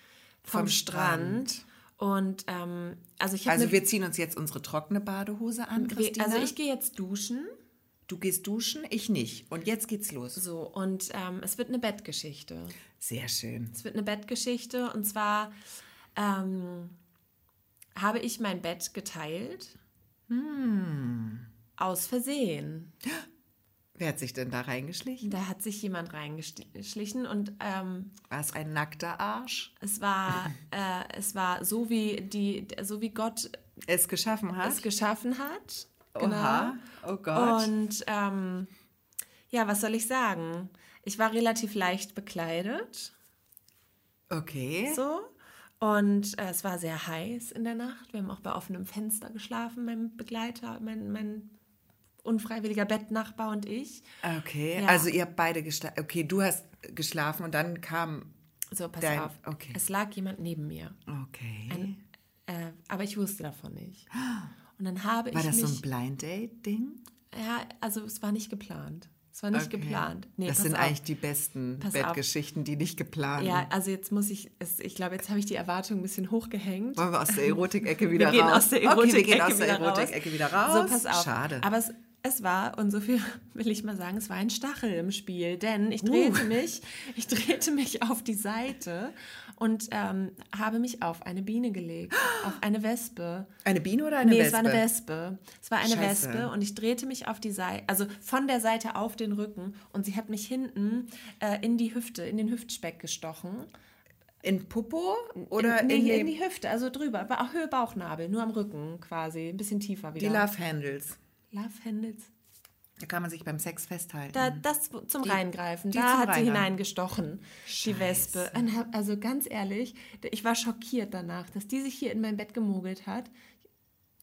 vom, Vom Strand. Strand. Und ähm, also ich Also wir ziehen uns jetzt unsere trockene Badehose an, Christina. also ich gehe jetzt duschen. du gehst duschen, ich nicht. Und jetzt geht's los. So, und ähm, es wird eine Bettgeschichte. Sehr schön. Es wird eine Bettgeschichte und zwar ähm, habe ich mein Bett geteilt. Hm. Aus Versehen. Wer hat sich denn da reingeschlichen? Da hat sich jemand reingeschlichen und ähm, War es ein nackter Arsch? es war, äh, es war so wie die, so wie Gott Es geschaffen hat? es geschaffen hat. Oha. Oh Gott. Und ähm, ja, was soll ich sagen? Ich war relativ leicht bekleidet. okay. So. Und äh, es war sehr heiß in der Nacht. Wir haben auch bei offenem Fenster geschlafen, mein Begleiter, mein, mein unfreiwilliger Bettnachbar und ich. Okay, Ja. also ihr habt beide geschlafen. Okay, du hast geschlafen und dann kam. So, pass Dein- auf. okay. Es lag jemand neben mir. Okay. Ein, äh, aber ich wusste davon nicht. Und dann habe War ich das mich... so ein Blind Date-Ding? Ja, also es war nicht geplant. Es war nicht Okay. geplant. Nee, das sind auf. eigentlich die besten Pass auf. Bettgeschichten, die nicht geplant Ja, also jetzt muss ich, es, ich glaube, jetzt habe ich die Erwartung ein bisschen hochgehängt. Wollen wir aus der Erotik-Ecke wieder wir gehen raus? aus der okay, wir Erotik-Ecke gehen aus der wieder raus. Erotik-Ecke wieder raus. So, pass auf. Schade. Aber es, es war, und so viel will ich mal sagen, es war ein Stachel im Spiel, denn ich drehte Uh. mich, ich drehte mich auf die Seite und ähm, habe mich auf eine Biene gelegt, auf eine Wespe. eine Biene oder eine nee, Wespe? es war eine Wespe. Es war eine Scheiße. Wespe und ich drehte mich auf die Seite, also von der Seite auf den Rücken und sie hat mich hinten äh, in die Hüfte, in den Hüftspeck gestochen. In Popo oder in, nee, in, die, in die Hüfte, also drüber, ba Höhe Bauchnabel, nur am Rücken quasi, ein bisschen tiefer die wieder. Love Handles? Love Handles. Da kann man sich beim Sex festhalten. Da, das zum Reingreifen, die da zum hat sie Reingreifen. hineingestochen, die Wespe. Also ganz ehrlich, ich war schockiert danach, dass die sich hier in mein Bett gemogelt hat.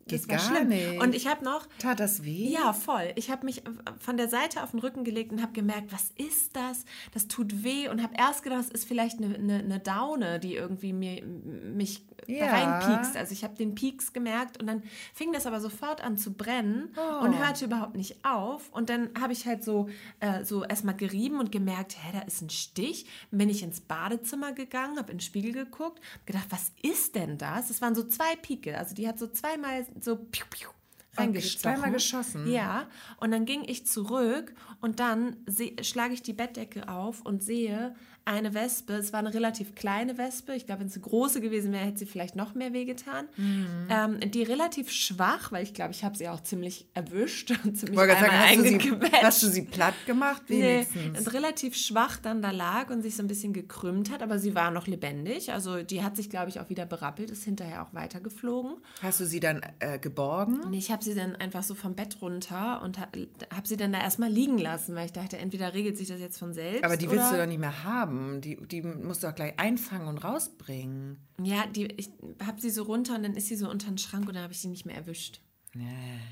Das Geht war schlimm. nicht. Und ich habe noch, Tat das weh? ja, voll. Ich habe mich von der Seite auf den Rücken gelegt und habe gemerkt, was ist das? Das tut weh und habe erst gedacht, es ist vielleicht eine, eine, eine Daune, die irgendwie mir, mich Ja. reinpiekst. Also ich habe den Pieks gemerkt und dann fing das aber sofort an zu brennen Oh. und hörte überhaupt nicht auf. Und dann habe ich halt so, äh, so erstmal gerieben und gemerkt, hä, da ist ein Stich. Bin ich ins Badezimmer gegangen, habe in den Spiegel geguckt, gedacht, was ist denn das? Es waren so zwei Pike. Also die hat so zweimal so piu, piu, reingestochen. zweimal geschossen? Ja, und dann ging ich zurück und dann schlage ich die Bettdecke auf und sehe eine Wespe. Es war eine relativ kleine Wespe. Ich glaube, wenn es eine große gewesen wäre, hätte sie vielleicht noch mehr wehgetan. Mhm. Ähm, die relativ schwach, weil ich glaube, ich habe sie auch ziemlich erwischt und ziemlich einmal sagen, hast du, sie, eingequetscht. hast du sie platt gemacht? Nee, Wenigstens. und relativ schwach dann da lag und sich so ein bisschen gekrümmt hat, aber sie war noch lebendig. Also die hat sich, glaube ich, auch wieder berappelt, ist hinterher auch weitergeflogen. Hast du sie dann äh, geborgen? Nee, ich habe sie dann einfach so vom Bett runter und ha habe sie dann da erstmal liegen lassen, weil ich dachte, entweder regelt sich das jetzt von selbst. Aber die willst du doch nicht mehr haben. Die, die musst du doch gleich einfangen und rausbringen. Ja, die, ich habe sie so runter und dann ist sie so unter den Schrank und dann habe ich sie nicht mehr erwischt.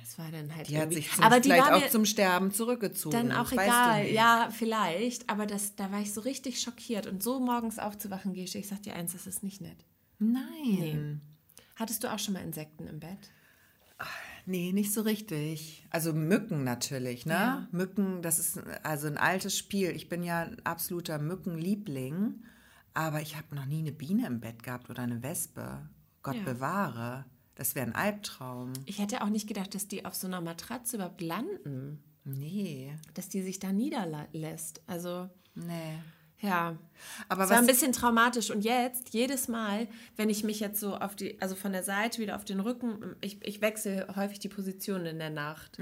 Das war dann halt Die hat irgendwie. sich zum, aber die vielleicht auch zum Sterben zurückgezogen. dann auch egal. Ja, vielleicht. Aber das, da war ich so richtig schockiert. Und so morgens aufzuwachen, Gesche, ich sag dir eins, das ist nicht nett. Nein. Hattest du auch schon mal Insekten im Bett? Nee, nicht so richtig. Also Mücken natürlich, ne? Ja. Mücken, das ist also ein altes Spiel. Ich bin ja ein absoluter Mückenliebling, aber ich habe noch nie eine Biene im Bett gehabt oder eine Wespe. Gott Ja. bewahre. Das wäre ein Albtraum. Ich hätte auch nicht gedacht, dass die auf so einer Matratze überhaupt landen. Nee, Dass die sich da niederlässt. Also, nee. Ja. Aber Es war ein bisschen traumatisch und jetzt, jedes Mal, wenn ich mich jetzt so auf die, also von der Seite wieder auf den Rücken, ich, ich wechsle häufig die Position in der Nacht.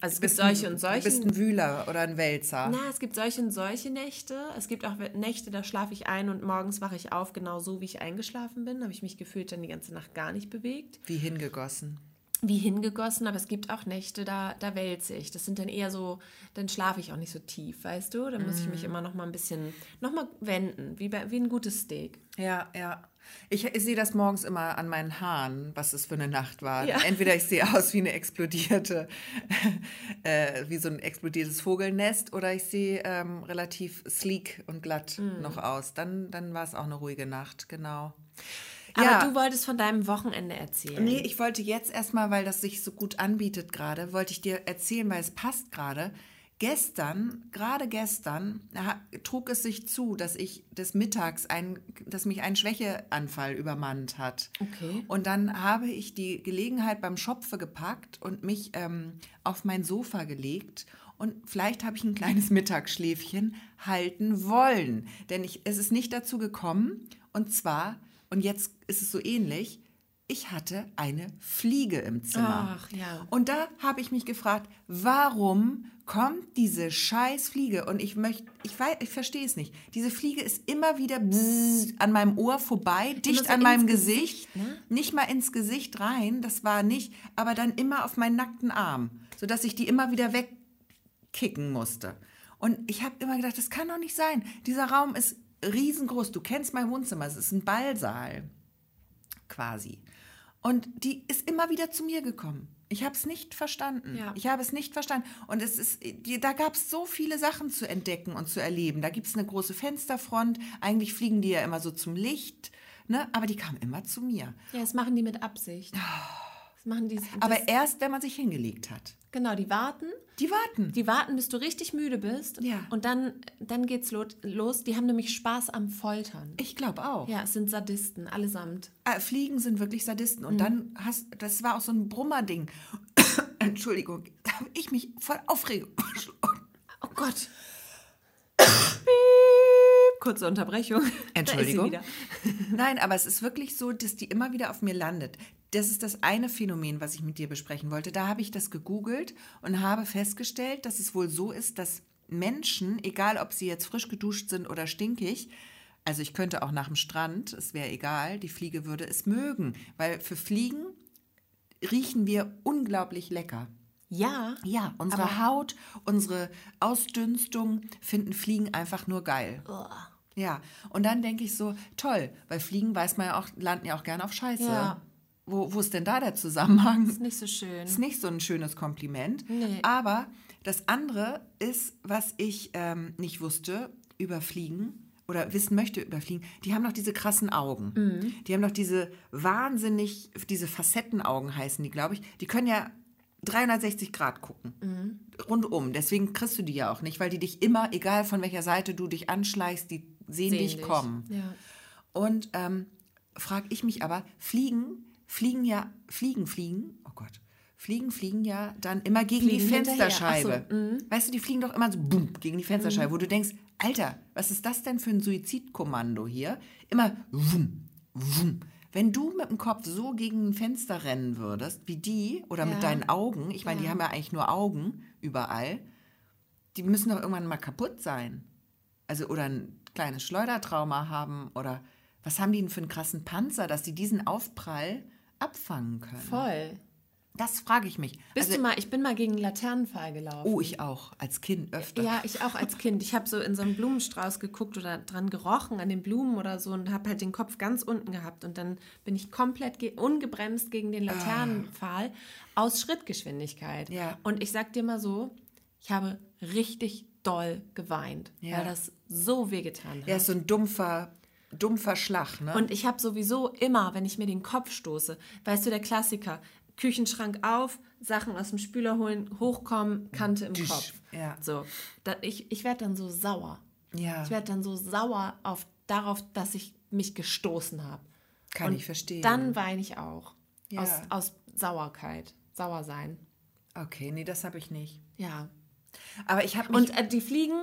Also es gibt solche und du solche. bist ein Wühler oder ein Wälzer. Na, es gibt solche und solche Nächte. Es gibt auch Nächte, da schlafe ich ein und morgens wache ich auf, genau so wie ich eingeschlafen bin. Habe ich mich gefühlt dann die ganze Nacht gar nicht bewegt. Wie hingegossen. Wie hingegossen, aber es gibt auch Nächte, da, da wälze ich. Das sind dann eher so, dann schlafe ich auch nicht so tief, weißt du? Dann muss ich mich immer noch mal ein bisschen, noch mal wenden, wie, bei, wie ein gutes Steak. Ja, ja. Ich, ich sehe das morgens immer an meinen Haaren, was es für eine Nacht war. Ja. Entweder ich sehe aus wie eine explodierte, äh, wie so ein explodiertes Vogelnest, oder ich sehe ähm, relativ sleek und glatt Mhm. noch aus. Dann, dann war es auch eine ruhige Nacht, genau. Aber ja, du wolltest von deinem Wochenende erzählen. nee, ich wollte jetzt erstmal, weil das sich so gut anbietet gerade, wollte ich dir erzählen, weil es passt gerade. Gestern, gerade gestern, trug es sich zu, dass ich des Mittags ein, dass mich ein Schwächeanfall übermannt hat. Okay. Und dann habe ich die Gelegenheit beim Schopfe gepackt und mich ähm, auf mein Sofa gelegt. Und vielleicht habe ich ein kleines Mittagsschläfchen halten wollen. Denn ich, es ist nicht dazu gekommen. Und zwar, und jetzt ist es so ähnlich, ich hatte eine Fliege im Zimmer. Ach, ja. Und da habe ich mich gefragt, warum kommt diese scheiß Fliege? Und ich möchte, ich weiß, ich verstehe es nicht. Diese Fliege ist immer wieder an meinem Ohr vorbei, dicht so an meinem Gesicht, Gesicht, ne? nicht mal ins Gesicht rein, das war nicht, aber dann immer auf meinen nackten Arm, sodass ich die immer wieder wegkicken musste. Und ich habe immer gedacht, das kann doch nicht sein. Dieser Raum ist riesengroß. Du kennst mein Wohnzimmer, es ist ein Ballsaal. quasi. Und die ist immer wieder zu mir gekommen. Ich habe es nicht verstanden. Ja. Ich habe es nicht verstanden. Und es ist, da gab es so viele Sachen zu entdecken und zu erleben. Da gibt es eine große Fensterfront. Eigentlich fliegen die ja immer so zum Licht. Ne? Aber die kamen immer zu mir. Ja, das machen die mit Absicht. Das machen die. Das, Aber erst, wenn man sich hingelegt hat. genau, die warten. Die warten. Die warten, bis du richtig müde bist. Ja. Und dann, dann geht's lo- los. Die haben nämlich Spaß am Foltern. ich glaube auch. Ja, es sind Sadisten, allesamt. Äh, Fliegen sind wirklich Sadisten. Und dann hast, das war auch so ein Brummerding. Entschuldigung, da habe ich mich voll verschluckt. Oh Gott. Kurze Unterbrechung. Entschuldigung. Nein, aber es ist wirklich so, dass die immer wieder auf mir landet. Das ist das eine Phänomen, was ich mit dir besprechen wollte. Da habe ich das gegoogelt und habe festgestellt, dass es wohl so ist, dass Menschen, egal ob sie jetzt frisch geduscht sind oder stinkig, also ich könnte auch nach dem Strand, es wäre egal, die Fliege würde es mögen, weil für Fliegen riechen wir unglaublich lecker. Ja. Ja, unsere Haut, unsere Ausdünstung finden Fliegen einfach nur geil. Ja, und dann denke ich so, toll, weil Fliegen weiß man ja auch, landen ja auch gerne auf Scheiße. Ja. Wo, wo ist denn da der Zusammenhang? Ist nicht so schön. Ist nicht so ein schönes Kompliment. Nee. Aber das andere ist, was ich ähm, nicht wusste über Fliegen oder wissen möchte über Fliegen, die haben noch diese krassen Augen. Mhm. Die haben noch diese wahnsinnig, diese Facettenaugen heißen die, glaube ich. Die können ja 360 Grad gucken. Mhm. Rundum. Deswegen kriegst du die ja auch nicht, weil die dich immer, egal von welcher Seite du dich anschleichst, die sehen, Sehen dich dich. kommen. Ja. Und ähm, frage ich mich aber, fliegen, fliegen ja, fliegen, fliegen, oh Gott, fliegen, fliegen ja dann immer gegen Fliegen die. Fensterscheibe. So, mhm. Weißt du, die fliegen doch immer so bumm gegen die Fensterscheibe, wo du denkst, Alter, was ist das denn für ein Suizidkommando hier? Immer wum, wum. Wenn du mit dem Kopf so gegen ein Fenster rennen würdest, wie die, oder Ja. mit deinen Augen, ich meine, die Ja. haben ja eigentlich nur Augen überall, die müssen doch irgendwann mal kaputt sein. Also, oder ein kleines Schleudertrauma haben, oder was haben die denn für einen krassen Panzer, dass die diesen Aufprall abfangen können? Voll. Das frage ich mich. Bist also, du mal, ich bin mal gegen einen Laternenpfahl gelaufen. oh, ich auch, als Kind öfter. Ja, ich auch als Kind. Ich habe so in so einen Blumenstrauß geguckt oder dran gerochen an den Blumen oder so und habe halt den Kopf ganz unten gehabt. Und dann bin ich komplett ge ungebremst gegen den Laternenpfahl aus Schrittgeschwindigkeit. Ja. Und ich sag dir mal so, ich habe richtig doll geweint, Ja. weil das so wehgetan hat. Ja, ist so ein dumpfer, dumpfer Schlag, ne? Und ich habe sowieso immer, wenn ich mir den Kopf stoße, weißt du, der Klassiker, Küchenschrank auf, Sachen aus dem Spüler holen, hochkommen, Kante im Tsch, Kopf. ja. So, da, ich, ich werde dann so sauer. ja, Ich werde dann so sauer auf, darauf, dass ich mich gestoßen habe. kann ich verstehen. Dann weine ich auch. Ja. Aus, aus Sauerkeit. Sauer sein. okay, nee, das habe ich nicht. Ja. Aber ich habe. Und äh, die Fliegen,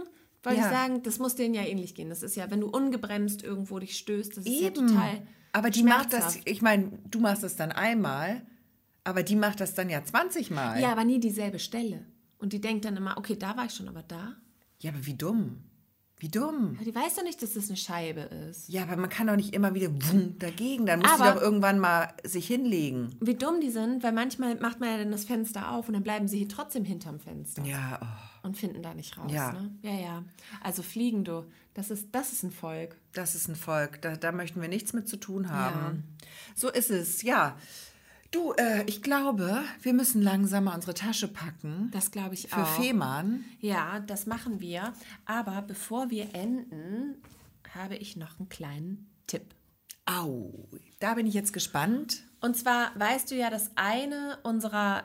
wollte Ja. ich sagen, das muss denen ja ähnlich gehen. Das ist ja, wenn du ungebremst irgendwo dich stößt, das ist ja Eben. total. aber die macht das, ich meine, du machst das dann einmal, aber die macht das dann ja 20 Mal. Ja, aber nie dieselbe Stelle. Und die denkt dann immer, okay, da war ich schon, aber da? Ja, aber wie dumm. Wie dumm. Ja, Die weiß doch nicht, dass das eine Scheibe ist. Ja, aber man kann doch nicht immer wieder dagegen. Dann muss sie doch irgendwann mal sich hinlegen. Wie dumm die sind, weil manchmal macht man ja dann das Fenster auf und dann bleiben sie hier trotzdem hinterm Fenster Ja, oh, und finden da nicht raus. Ja. Ne? ja, ja. Also fliegen du, das ist, das ist ein Volk. das ist ein Volk. Da, da möchten wir nichts mit zu tun haben. So ist es, ja. Du, äh, ich glaube, wir müssen langsam mal unsere Tasche packen. Das glaube ich Für auch. Fehmarn. Ja, das machen wir. Aber bevor wir enden, habe ich noch einen kleinen Tipp. Au, da bin ich jetzt gespannt. Und zwar weißt du ja, dass eine unserer,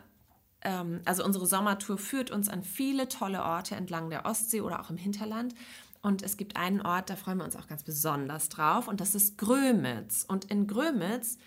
ähm, also unsere Sommertour führt uns an viele tolle Orte entlang der Ostsee oder auch im Hinterland. Und es gibt einen Ort, da freuen wir uns auch ganz besonders drauf. Und das ist Grömitz. Und in Grömitz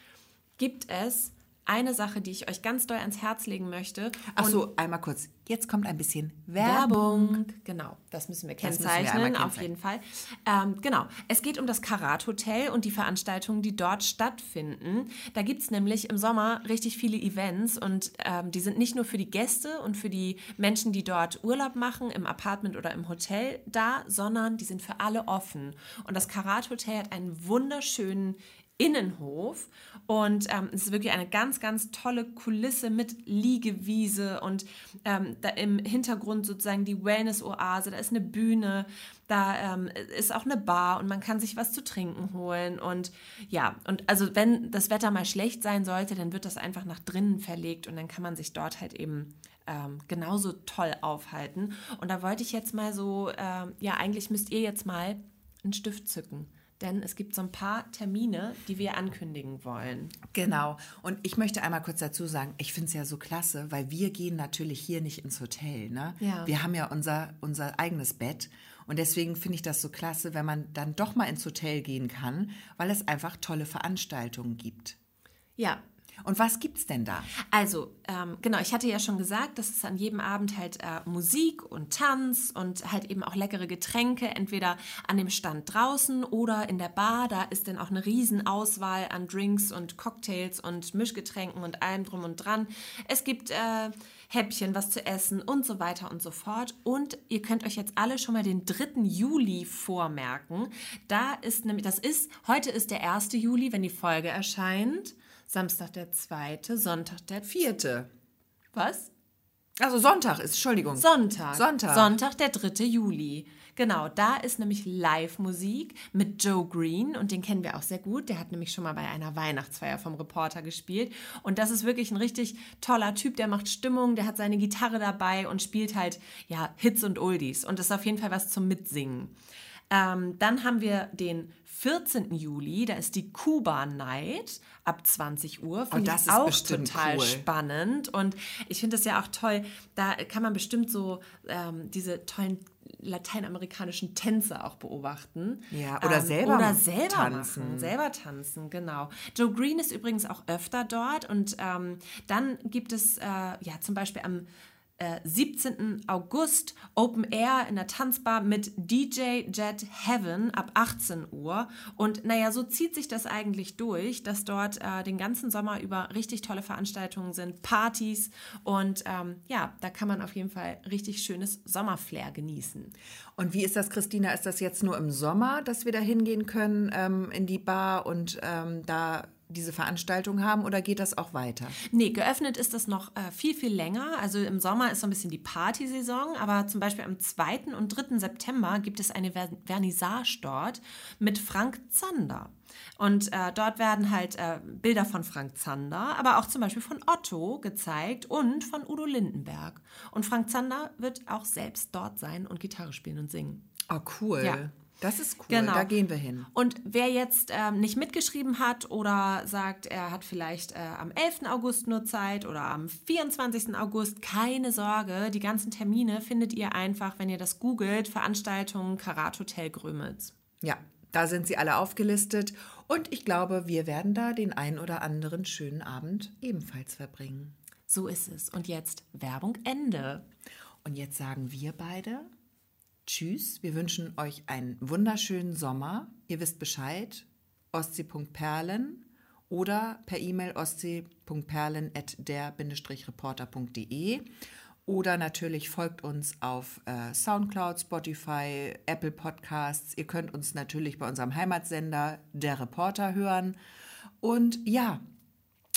gibt es eine Sache, die ich euch ganz doll ans Herz legen möchte. Ach so, einmal kurz. Jetzt kommt ein bisschen Werbung. Werbung. Genau, das müssen wir Das müssen wir kennzeichnen, auf jeden Fall. Ähm, genau, es geht um das Karat Hotel und die Veranstaltungen, die dort stattfinden. Da gibt es nämlich im Sommer richtig viele Events und ähm, die sind nicht nur für die Gäste und für die Menschen, die dort Urlaub machen, im Apartment oder im Hotel da, sondern die sind für alle offen. Und das Karat Hotel hat einen wunderschönen Innenhof. Und ähm, es ist wirklich eine ganz, ganz tolle Kulisse mit Liegewiese und ähm, da im Hintergrund sozusagen die Wellness-Oase. Da ist eine Bühne, da ähm, ist auch eine Bar und man kann sich was zu trinken holen. Und ja, und also wenn das Wetter mal schlecht sein sollte, dann wird das einfach nach drinnen verlegt und dann kann man sich dort halt eben ähm, genauso toll aufhalten. Und da wollte ich jetzt mal so, ähm, ja, eigentlich müsst ihr jetzt mal einen Stift zücken denn es gibt so ein paar Termine, die wir ankündigen wollen. Genau. Und ich möchte einmal kurz dazu sagen, ich finde es ja so klasse, weil wir gehen natürlich hier nicht ins Hotel. Ne? Ja. Wir haben ja unser, unser eigenes Bett. Und deswegen finde ich das so klasse, wenn man dann doch mal ins Hotel gehen kann, weil es einfach tolle Veranstaltungen gibt. Ja, und was gibt's denn da? Also, ähm, genau, ich hatte ja schon gesagt, dass es an jedem Abend halt äh, Musik und Tanz und halt eben auch leckere Getränke, entweder an dem Stand draußen oder in der Bar. Da ist dann auch eine Riesenauswahl an Drinks und Cocktails und Mischgetränken und allem drum und dran. Es gibt äh, Häppchen, was zu essen und so weiter und so fort. Und ihr könnt euch jetzt alle schon mal den 3. Juli vormerken. Da ist nämlich, das ist, heute ist der 1. Juli, wenn die Folge erscheint. Samstag der zweite, Sonntag der vierte. Was? Also Sonntag ist, Entschuldigung. Sonntag. Sonntag. Sonntag, der 3. Juli. Genau, da ist nämlich Live-Musik mit Joe Green und den kennen wir auch sehr gut. Der hat nämlich schon mal bei einer Weihnachtsfeier vom Reporter gespielt. Und das ist wirklich ein richtig toller Typ, der macht Stimmung, der hat seine Gitarre dabei und spielt halt ja Hits und Oldies. Und das ist auf jeden Fall was zum Mitsingen. Ähm, dann haben wir den 14. Juli, da ist die Kuba Night ab 20 Uhr. Finde oh, das ich auch total cool. spannend. Und ich finde das ja auch toll. Da kann man bestimmt so ähm, diese tollen lateinamerikanischen Tänze auch beobachten. Ja, oder ähm, selber, oder selber tanzen. Machen, selber tanzen, genau. Joe Green ist übrigens auch öfter dort und ähm, dann gibt es äh, ja zum Beispiel am 17. Äh, August Open Air in der Tanzbar mit DJ Jet Heaven ab 18 Uhr. Und naja, so zieht sich das eigentlich durch, dass dort äh, den ganzen Sommer über richtig tolle Veranstaltungen sind, Partys und ähm, ja, da kann man auf jeden Fall richtig schönes Sommerflair genießen. Und wie ist das, Christina? Ist das jetzt nur im Sommer, dass wir da hingehen können ähm, in die Bar und ähm, da diese Veranstaltung haben oder geht das auch weiter? Nee, geöffnet ist das noch äh, viel, viel länger. Also im Sommer ist so ein bisschen die Partysaison, aber zum Beispiel am 2. und 3. September gibt es eine Ver Vernissage dort mit Frank Zander. Und äh, dort werden halt äh, Bilder von Frank Zander, aber auch zum Beispiel von Otto gezeigt und von Udo Lindenberg. Und Frank Zander wird auch selbst dort sein und Gitarre spielen und singen. Oh, cool. Ja. Das ist cool, genau. da gehen wir hin. Und wer jetzt ähm, nicht mitgeschrieben hat oder sagt, er hat vielleicht äh, am 11. August nur Zeit oder am 24. August, keine Sorge, die ganzen Termine findet ihr einfach, wenn ihr das googelt, Veranstaltungen Karat Hotel Grömitz. Ja, da sind sie alle aufgelistet und ich glaube, wir werden da den ein oder anderen schönen Abend ebenfalls verbringen. So ist es. Und jetzt Werbung Ende. Und jetzt sagen wir beide Tschüss, wir wünschen euch einen wunderschönen Sommer. Ihr wisst Bescheid, ostsee.perlen oder per E-Mail ostsee.perlen.der-reporter.de oder natürlich folgt uns auf äh, Soundcloud, Spotify, Apple Podcasts. Ihr könnt uns natürlich bei unserem Heimatsender Der Reporter hören. Und ja,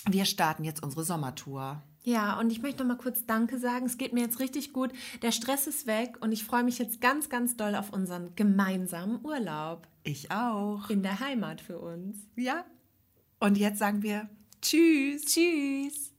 wir starten jetzt unsere Sommertour. Ja, und ich möchte noch mal kurz Danke sagen. Es geht mir jetzt richtig gut. Der Stress ist weg und ich freue mich jetzt ganz, ganz doll auf unseren gemeinsamen Urlaub. Ich auch. In der Heimat für uns. Ja. Und jetzt sagen wir Tschüss. Tschüss.